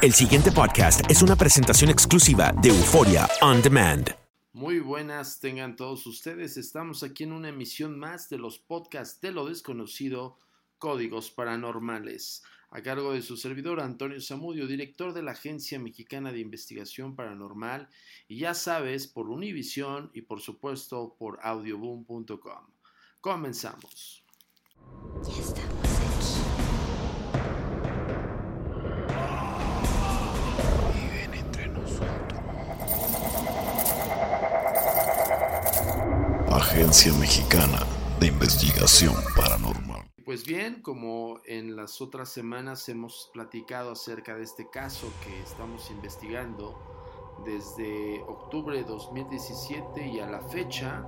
El siguiente podcast es una presentación exclusiva de Euforia On Demand. Muy buenas tengan todos ustedes. Estamos aquí en una emisión más de los podcasts de lo desconocido, Códigos Paranormales, a cargo de su servidor Antonio Zamudio, director de la Agencia Mexicana de Investigación Paranormal, y ya sabes, por Univision y por supuesto por audioboom.com. Comenzamos. Ya estamos Agencia Mexicana de Investigación Paranormal. Pues bien, como en las otras semanas hemos platicado acerca de este caso que estamos investigando desde octubre de 2017 y a la fecha,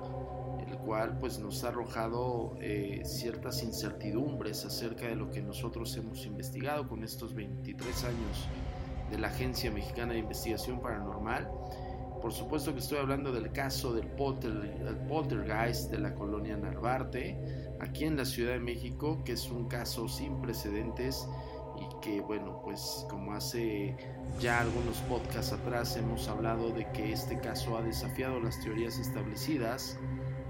el cual pues nos ha arrojado eh, ciertas incertidumbres acerca de lo que nosotros hemos investigado con estos 23 años de la Agencia Mexicana de Investigación Paranormal. Por supuesto que estoy hablando del caso del polter, el poltergeist de la colonia Narvarte, aquí en la Ciudad de México, que es un caso sin precedentes y que, bueno, pues como hace ya algunos podcasts atrás hemos hablado de que este caso ha desafiado las teorías establecidas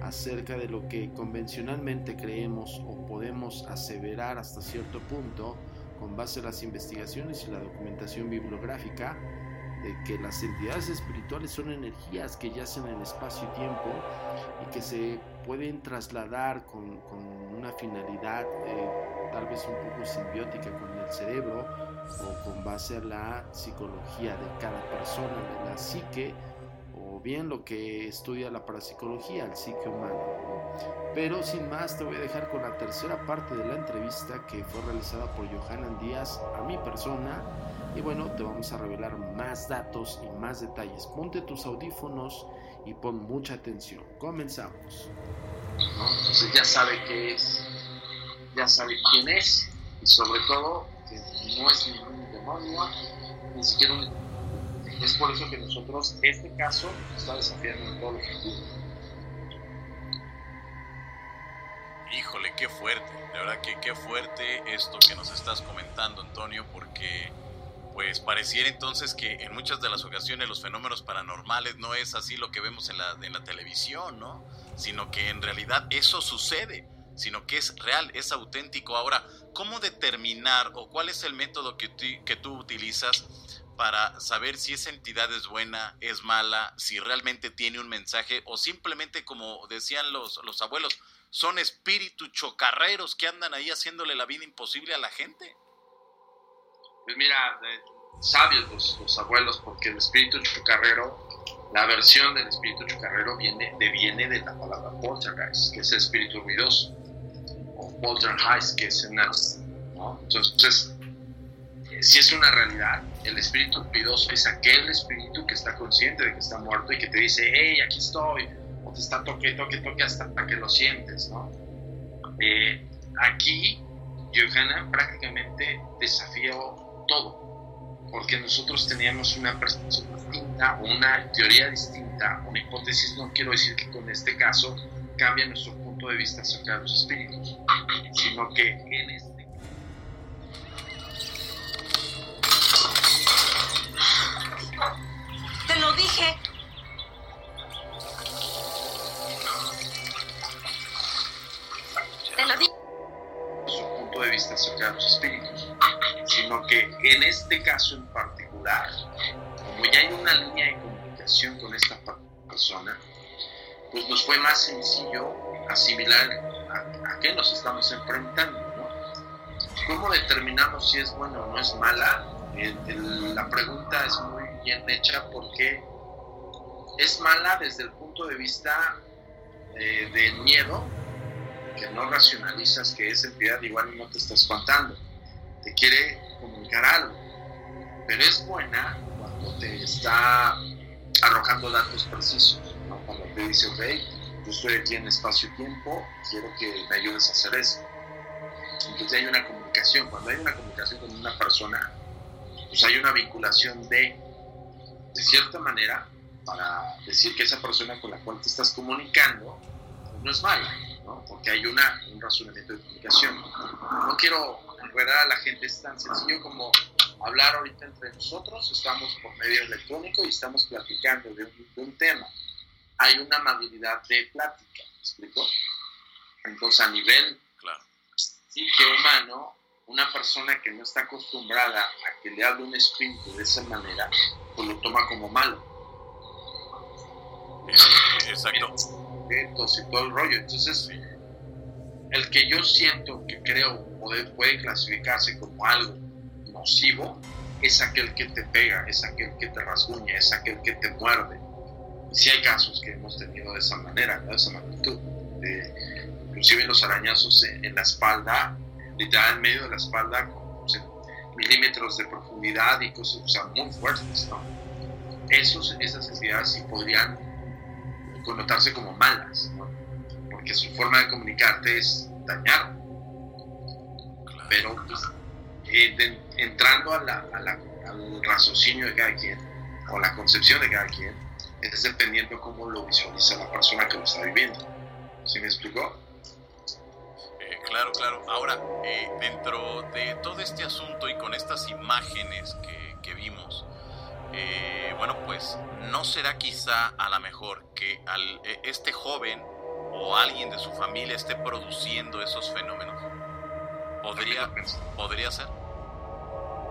acerca de lo que convencionalmente creemos o podemos aseverar hasta cierto punto con base a las investigaciones y la documentación bibliográfica de que las entidades espirituales son energías que yacen en espacio y tiempo y que se pueden trasladar con, con una finalidad eh, tal vez un poco simbiótica con el cerebro o con base a la psicología de cada persona, de la psique o bien lo que estudia la parapsicología, el psique humano. Pero sin más te voy a dejar con la tercera parte de la entrevista que fue realizada por Johanan Díaz a mi persona y bueno, te vamos a revelar más datos y más detalles. Ponte tus audífonos y pon mucha atención. Comenzamos. ¿no? Entonces ya sabe qué es, ya sabe quién es y sobre todo que no es ningún demonio, ni siquiera un... Es por eso que nosotros este caso está desafiando en todo lo que Híjole, qué fuerte, de verdad que qué fuerte esto que nos estás comentando, Antonio, porque pues pareciera entonces que en muchas de las ocasiones los fenómenos paranormales no es así lo que vemos en la, en la televisión, ¿no? Sino que en realidad eso sucede, sino que es real, es auténtico. Ahora, ¿cómo determinar o cuál es el método que, que tú utilizas para saber si esa entidad es buena, es mala, si realmente tiene un mensaje o simplemente como decían los, los abuelos, son espíritus chocarreros que andan ahí haciéndole la vida imposible a la gente? Pues mira, eh, sabios los, los abuelos, porque el espíritu chocarrero, la versión del espíritu chocarrero viene, deviene de la palabra poltergeist, que es espíritu ruidoso, o poltergeist, que es una... ¿no? Entonces, si es una realidad, el espíritu ruidoso es aquel espíritu que está consciente de que está muerto y que te dice, hey, aquí estoy, o te está toque, toque, toque hasta que lo sientes, ¿no? Eh, aquí, Johanna prácticamente desafió todo, porque nosotros teníamos una percepción distinta, una teoría distinta, una hipótesis, no quiero decir que con este caso cambia nuestro punto de vista acerca de los espíritus, sino que en este Te lo dije. En este caso en particular, como ya hay una línea de comunicación con esta persona, pues nos fue más sencillo asimilar a, qué nos estamos enfrentando. ¿Cómo determinamos si es buena o no es mala? La pregunta es muy bien hecha porque es mala desde el punto de vista eh, del miedo, que no racionalizas que esa entidad igual no te está espantando, te quiere comunicar algo, pero es buena cuando te está arrojando datos precisos, ¿no? cuando te dice, ok, yo estoy aquí en espacio-tiempo, quiero que me ayudes a hacer eso. Entonces hay una comunicación, cuando hay una comunicación con una persona, pues hay una vinculación de, de cierta manera, para decir que esa persona con la cual te estás comunicando pues, no es mala, ¿no? porque hay una, un razonamiento de comunicación. No quiero enredar a la gente, es tan sencillo como hablar ahorita entre nosotros, estamos por medio electrónico y estamos platicando de un, de un tema. Hay una amabilidad de plática, ¿me explico? Entonces, a nivel psique humano, una persona que no está acostumbrada a que le hable un espíritu de esa manera, pues lo toma como malo. Exacto. Objetos y todo el rollo. Entonces, el que yo siento que creo puede, puede clasificarse como algo nocivo es aquel que te pega, es aquel que te rasguña, es aquel que te muerde. Y sí hay casos que hemos tenido de esa manera, ¿no? de esa magnitud. De, inclusive los arañazos en, en la espalda, literal en medio de la espalda, con o sea, milímetros de profundidad y cosas o sea, muy fuertes. ¿no? Esos, esas entidades sí podrían connotarse como malas, ¿no? porque su forma de comunicarte es dañar. Pero pues, eh, entrando a la- a al raciocinio de cada quien, o la concepción de cada quien, es dependiendo cómo lo visualiza la persona que lo está viviendo. ¿Sí me explicó? Eh, claro, claro. Ahora, eh, dentro de todo este asunto y con estas imágenes que, vimos, bueno, pues no será quizá a lo mejor que al, este joven o alguien de su familia esté produciendo esos fenómenos. ¿Podría, podría ser?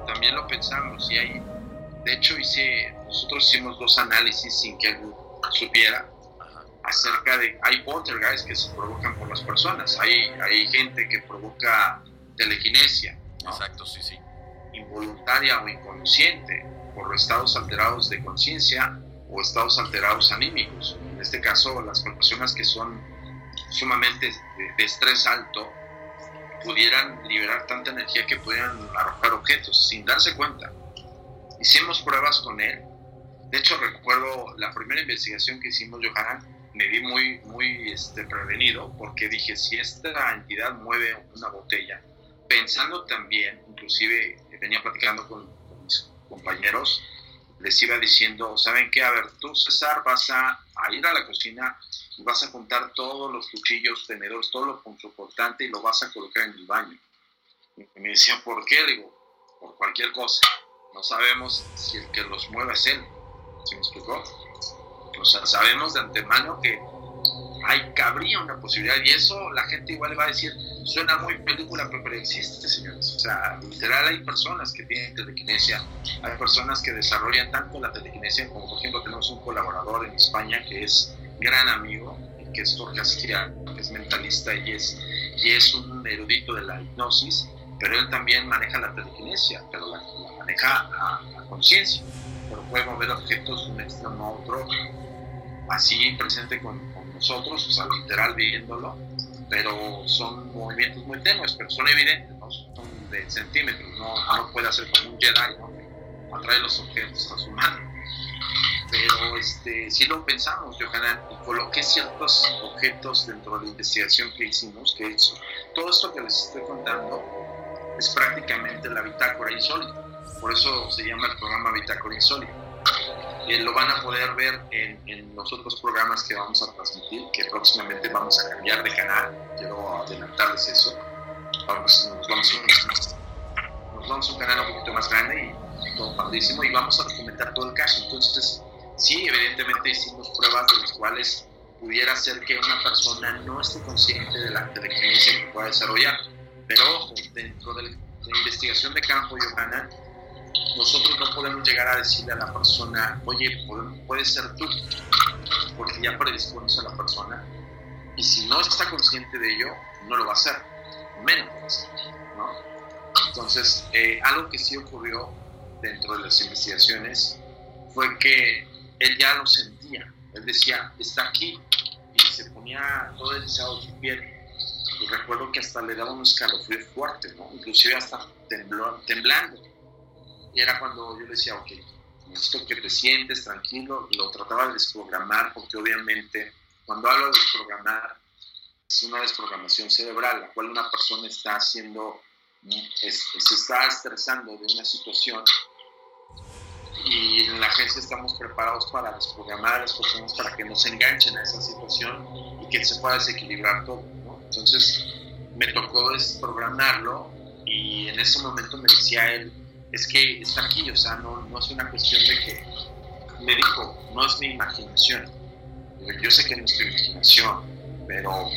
También lo pensamos y hay, de hecho hice, nosotros hicimos dos análisis sin que él supiera acerca de, hay poltergeists que se provocan por las personas, hay, hay gente que provoca telequinesia, ¿no? Exacto, sí, sí. involuntaria o inconsciente por estados alterados de conciencia o estados alterados anímicos. En este caso, las personas que son sumamente de, de estrés alto pudieran liberar tanta energía que pudieran arrojar objetos sin darse cuenta. Hicimos pruebas con él. De hecho, recuerdo la primera investigación que hicimos, Johanna, me vi muy, muy este, prevenido porque dije, si esta entidad mueve una botella, pensando también, inclusive venía platicando con, con mis compañeros, les iba diciendo, ¿saben qué? A ver, tú César vas a, ir a la cocina y vas a juntar todos los cuchillos, tenedores, todo lo punzocortante y lo vas a colocar en el baño. Y me decían, ¿por qué? Le digo, por cualquier cosa. No sabemos si el que los mueve es él. ¿Se me explicó? O sea, sabemos de antemano que hay, cabría una posibilidad y eso la gente igual va a decir, suena muy película, pero existe, señores. O sea, literal hay personas que tienen telequinesia, hay personas que desarrollan tanto la telequinesia como por ejemplo tenemos un colaborador en España que es gran amigo, que es Jorge Asquia, que es mentalista y es, y es un erudito de la hipnosis, pero él también maneja la telequinesia, pero la, maneja a, conciencia, pero puede mover objetos de un extremo a otro, así presente con, nosotros, o sea, literal viéndolo, pero son movimientos muy tenues, pero son evidentes, son de centímetros, no, no puede hacer como un Jedi, ¿no? atrae los objetos a su mano. Pero este, sí lo pensamos, Johanan, y coloqué ciertos objetos dentro de la investigación que hicimos, que hecho todo esto que les estoy contando es prácticamente la bitácora insólita. Por eso se llama el programa Bitácora Insólita. Eh, lo van a poder ver en, en, los otros programas que vamos a transmitir, que próximamente vamos a cambiar de canal. Quiero adelantarles eso. Vamos, nos, vamos a, nos vamos a un canal un poquito más grande y todo padrísimo y vamos a documentar todo el caso. Entonces, sí, evidentemente hicimos pruebas de las cuales pudiera ser que una persona no esté consciente de la telequinesia que pueda desarrollar. Pero dentro de la investigación de campo, Johanna, nosotros no podemos llegar a decirle a la persona, oye, puede ser tú, porque ya predispones a la persona. Y si no está consciente de ello, no lo va a hacer, menos. ¿no? Entonces, eh, algo que sí ocurrió dentro de las investigaciones fue que él ya lo sentía. Él decía, está aquí. Y se ponía todo deslizado su piel. Y recuerdo que hasta le daba un escalofrío fuerte, ¿no? Inclusive hasta temblando. Era cuando yo le decía, ok, necesito que te sientes tranquilo. Lo trataba de desprogramar, porque obviamente cuando hablo de desprogramar, es una desprogramación cerebral, la cual una persona está haciendo, se está estresando de una situación y en la agencia estamos preparados para desprogramar a las personas para que no se enganchen a esa situación y que se pueda desequilibrar todo. ¿no? Entonces me tocó desprogramarlo y en ese momento me decía él, es que está aquí, o sea, no, no es una cuestión de que, me dijo, no es mi imaginación. Yo sé que no es tu imaginación, pero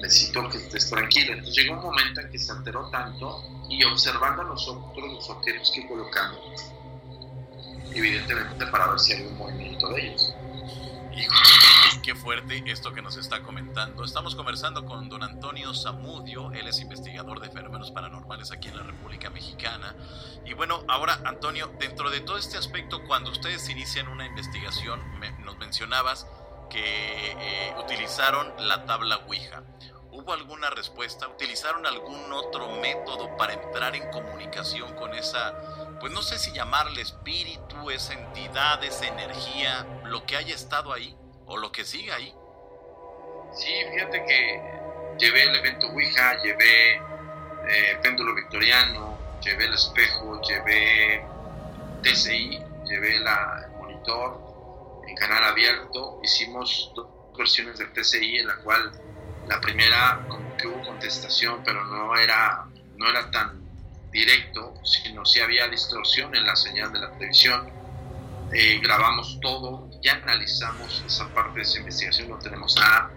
necesito que estés tranquilo. Entonces llegó un momento en que se alteró tanto y observando a nosotros los objetos que colocamos, evidentemente para ver si hay un movimiento de ellos. Qué fuerte esto que nos está comentando. Estamos conversando con don Antonio Zamudio, él es investigador de fenómenos paranormales aquí en la República Mexicana. Y bueno, ahora Antonio, dentro de todo este aspecto, cuando ustedes inician una investigación, nos mencionabas que eh, utilizaron la tabla Ouija. ¿Hubo alguna respuesta? ¿Utilizaron algún otro método para entrar en comunicación con esa pues no sé si llamarle espíritu, esa entidad, esa energía, lo que haya estado ahí o lo que sigue ahí. Sí, fíjate que llevé el evento Ouija, llevé eh, péndulo victoriano, llevé el espejo, llevé TCI, llevé la, el monitor en canal abierto. Hicimos dos versiones de TCI en la cual la primera como que hubo contestación, pero no era, no era tan directo, sino si había distorsión en la señal de la televisión. Eh, grabamos todo, ya analizamos esa parte de esa investigación, no tenemos nada.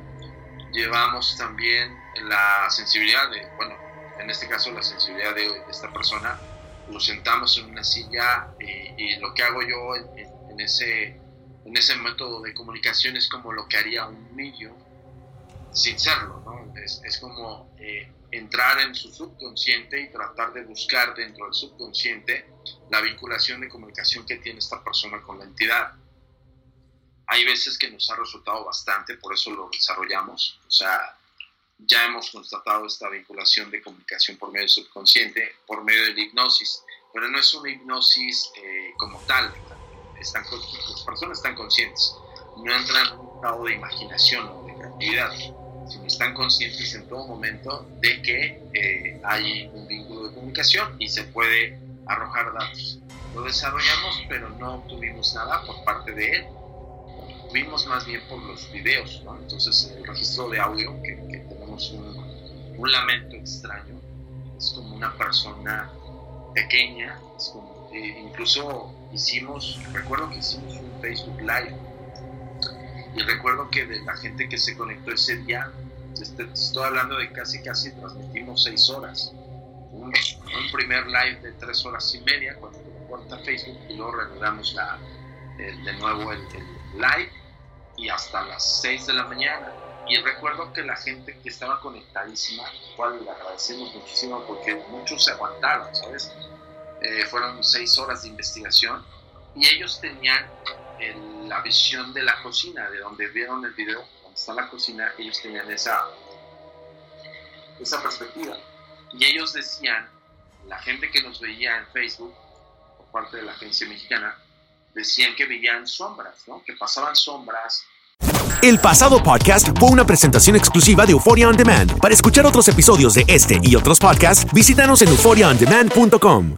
Llevamos también la sensibilidad de, bueno, en este caso la sensibilidad de, esta persona, lo sentamos en una silla eh, y lo que hago yo en, ese, en ese método de comunicación es como lo que haría un niño sin serlo, ¿no? es, es como eh, entrar en su subconsciente y tratar de buscar dentro del subconsciente la vinculación de comunicación que tiene esta persona con la entidad. Hay veces que nos ha resultado bastante, por eso lo desarrollamos. O sea, ya hemos constatado esta vinculación de comunicación por medio del subconsciente, por medio de la hipnosis, pero no es una hipnosis eh, como tal. Están, las personas están conscientes, no entran en un estado de imaginación creatividad sino están conscientes en todo momento de que eh, hay un vínculo de comunicación y se puede arrojar datos. Lo desarrollamos, pero no obtuvimos nada por parte de él. Tuvimos más bien por los videos, ¿no? Entonces, el registro de audio, que, tenemos un, un, lamento extraño, es como una persona pequeña, es como, eh, incluso hicimos, recuerdo que hicimos un Facebook Live y recuerdo que de la gente que se conectó ese día, estoy hablando de casi, casi transmitimos seis horas. Un, primer live de tres horas y media cuando corta Facebook y luego reanudamos la, de nuevo el, live y hasta las seis de la mañana. y recuerdo que la gente que estaba conectadísima, cual le agradecemos muchísimo porque muchos se aguantaron, ¿sabes? Eh, fueron seis horas de investigación y ellos tenían la visión de la cocina, de donde vieron el video, donde está la cocina, ellos tenían esa, esa perspectiva. Y ellos decían, la gente que nos veía en Facebook, por parte de la agencia mexicana, decían que veían sombras, ¿no? que pasaban sombras el pasado podcast fue una presentación exclusiva de Euphoria On Demand. Para escuchar otros episodios de este y otros podcasts, visítanos en euphoriaondemand.com.